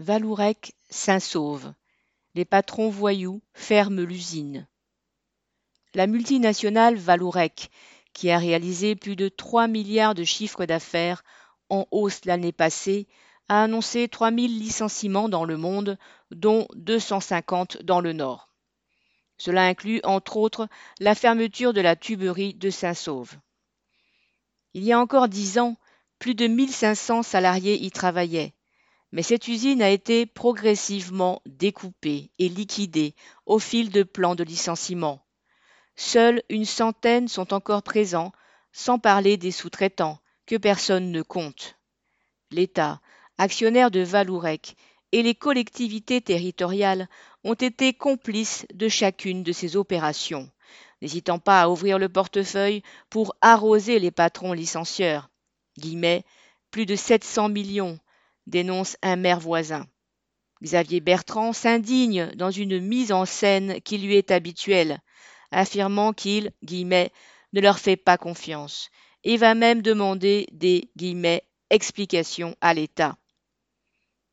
Valourec Saint-Sauve. Les patrons voyous ferment l'usine. La multinationale Valourec, qui a réalisé plus de 3 milliards de chiffres d'affaires en hausse l'année passée, a annoncé 3000 licenciements dans le monde, dont 250 dans le Nord. Cela inclut entre autres la fermeture de la tuberie de Saint-Sauve. Il y a encore dix ans, plus de 1500 salariés y travaillaient. Mais cette usine a été progressivement découpée et liquidée au fil de plans de licenciement. Seules une centaine sont encore présents, sans parler des sous-traitants, que personne ne compte. L'État, actionnaire de Valourec, et les collectivités territoriales ont été complices de chacune de ces opérations, n'hésitant pas à ouvrir le portefeuille pour arroser les patrons licencieurs. Guillemets, plus de 700 millions, dénonce un maire voisin. Xavier Bertrand s'indigne dans une mise en scène qui lui est habituelle, affirmant qu'il, guillemets, ne leur fait pas confiance, et va même demander des, guillemets, explications à l'État.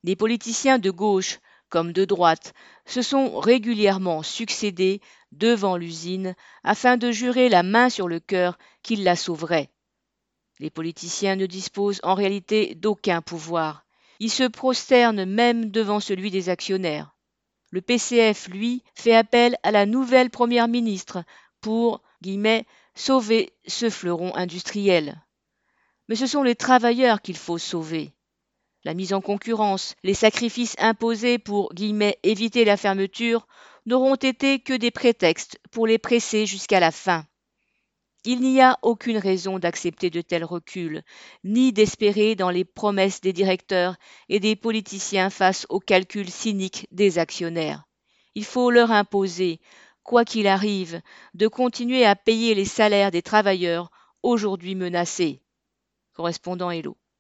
Les politiciens de gauche comme de droite se sont régulièrement succédés devant l'usine afin de jurer la main sur le cœur qu'ils la sauveraient. Les politiciens ne disposent en réalité d'aucun pouvoir. Ils se prosternent même devant celui des actionnaires. Le PCF, lui, fait appel à la nouvelle première ministre pour sauver ce fleuron industriel. Mais ce sont les travailleurs qu'il faut sauver. La mise en concurrence, les sacrifices imposés pour éviter la fermeture n'auront été que des prétextes pour les presser jusqu'à la fin. Il n'y a aucune raison d'accepter de tels reculs, ni d'espérer dans les promesses des directeurs et des politiciens face aux calculs cyniques des actionnaires. Il faut leur imposer, quoi qu'il arrive, de continuer à payer les salaires des travailleurs aujourd'hui menacés. Correspondant Hello.